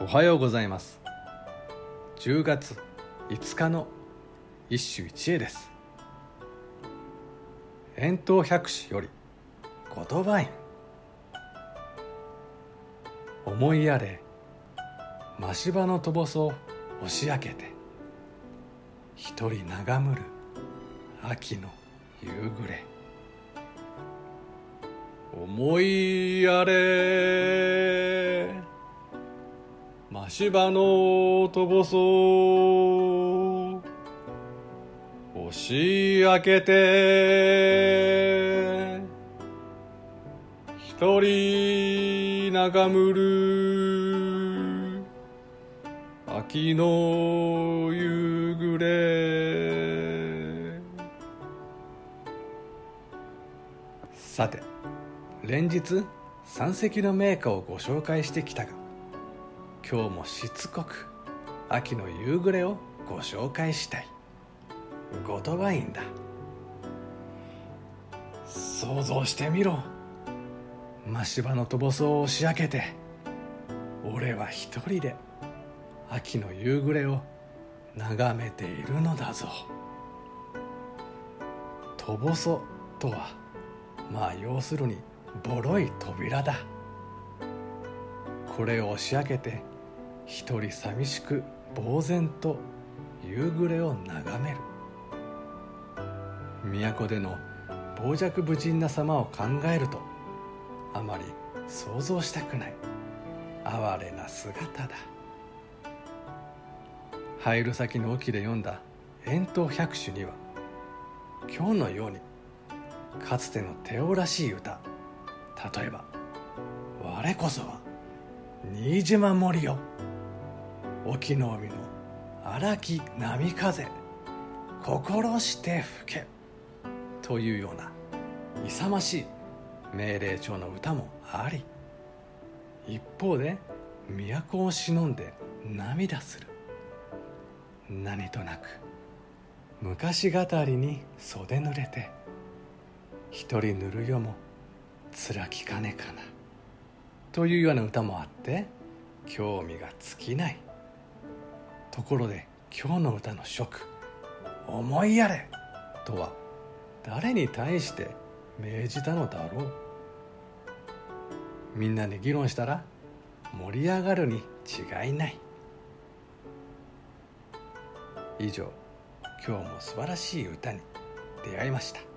おはようございます。10月5日の一首一会です。遠東百首より言葉院。思いやれ真芝のとぼそ押し開けて一人眺むる秋の夕暮れ。思いやれ。真芝のとぼそ押し開けて一人眺むる秋の夕暮れ。さて連日山積の名家をご紹介してきたが今日もしつこく秋の夕暮れをご紹介したい。後鳥羽院だ。想像してみろ。真芝のとぼそを押し開けて俺は一人で秋の夕暮れを眺めているのだぞ。とぼそとはまあ要するにボロい扉だ。これを押し開けて一人寂しく呆然と夕暮れを眺める。都での傍若無人な様を考えるとあまり想像したくない哀れな姿だ。入る先の沖で読んだ「遠東百首」には今日のようにかつての手おらしい歌例えば「我こそは新島森よ沖の海の荒き波風心して吹け」というような勇ましい命令調の歌もあり一方で都を忍んで涙する。何となく昔語りに袖濡れて一人塗るよも辛きかねかなというような歌もあって興味が尽きない。ところで今日の歌の職「思いやれ」とは誰に対して命じたのだろう。みんなで議論したら盛り上がるに違いない。以上今日も素晴らしい歌に出会いました。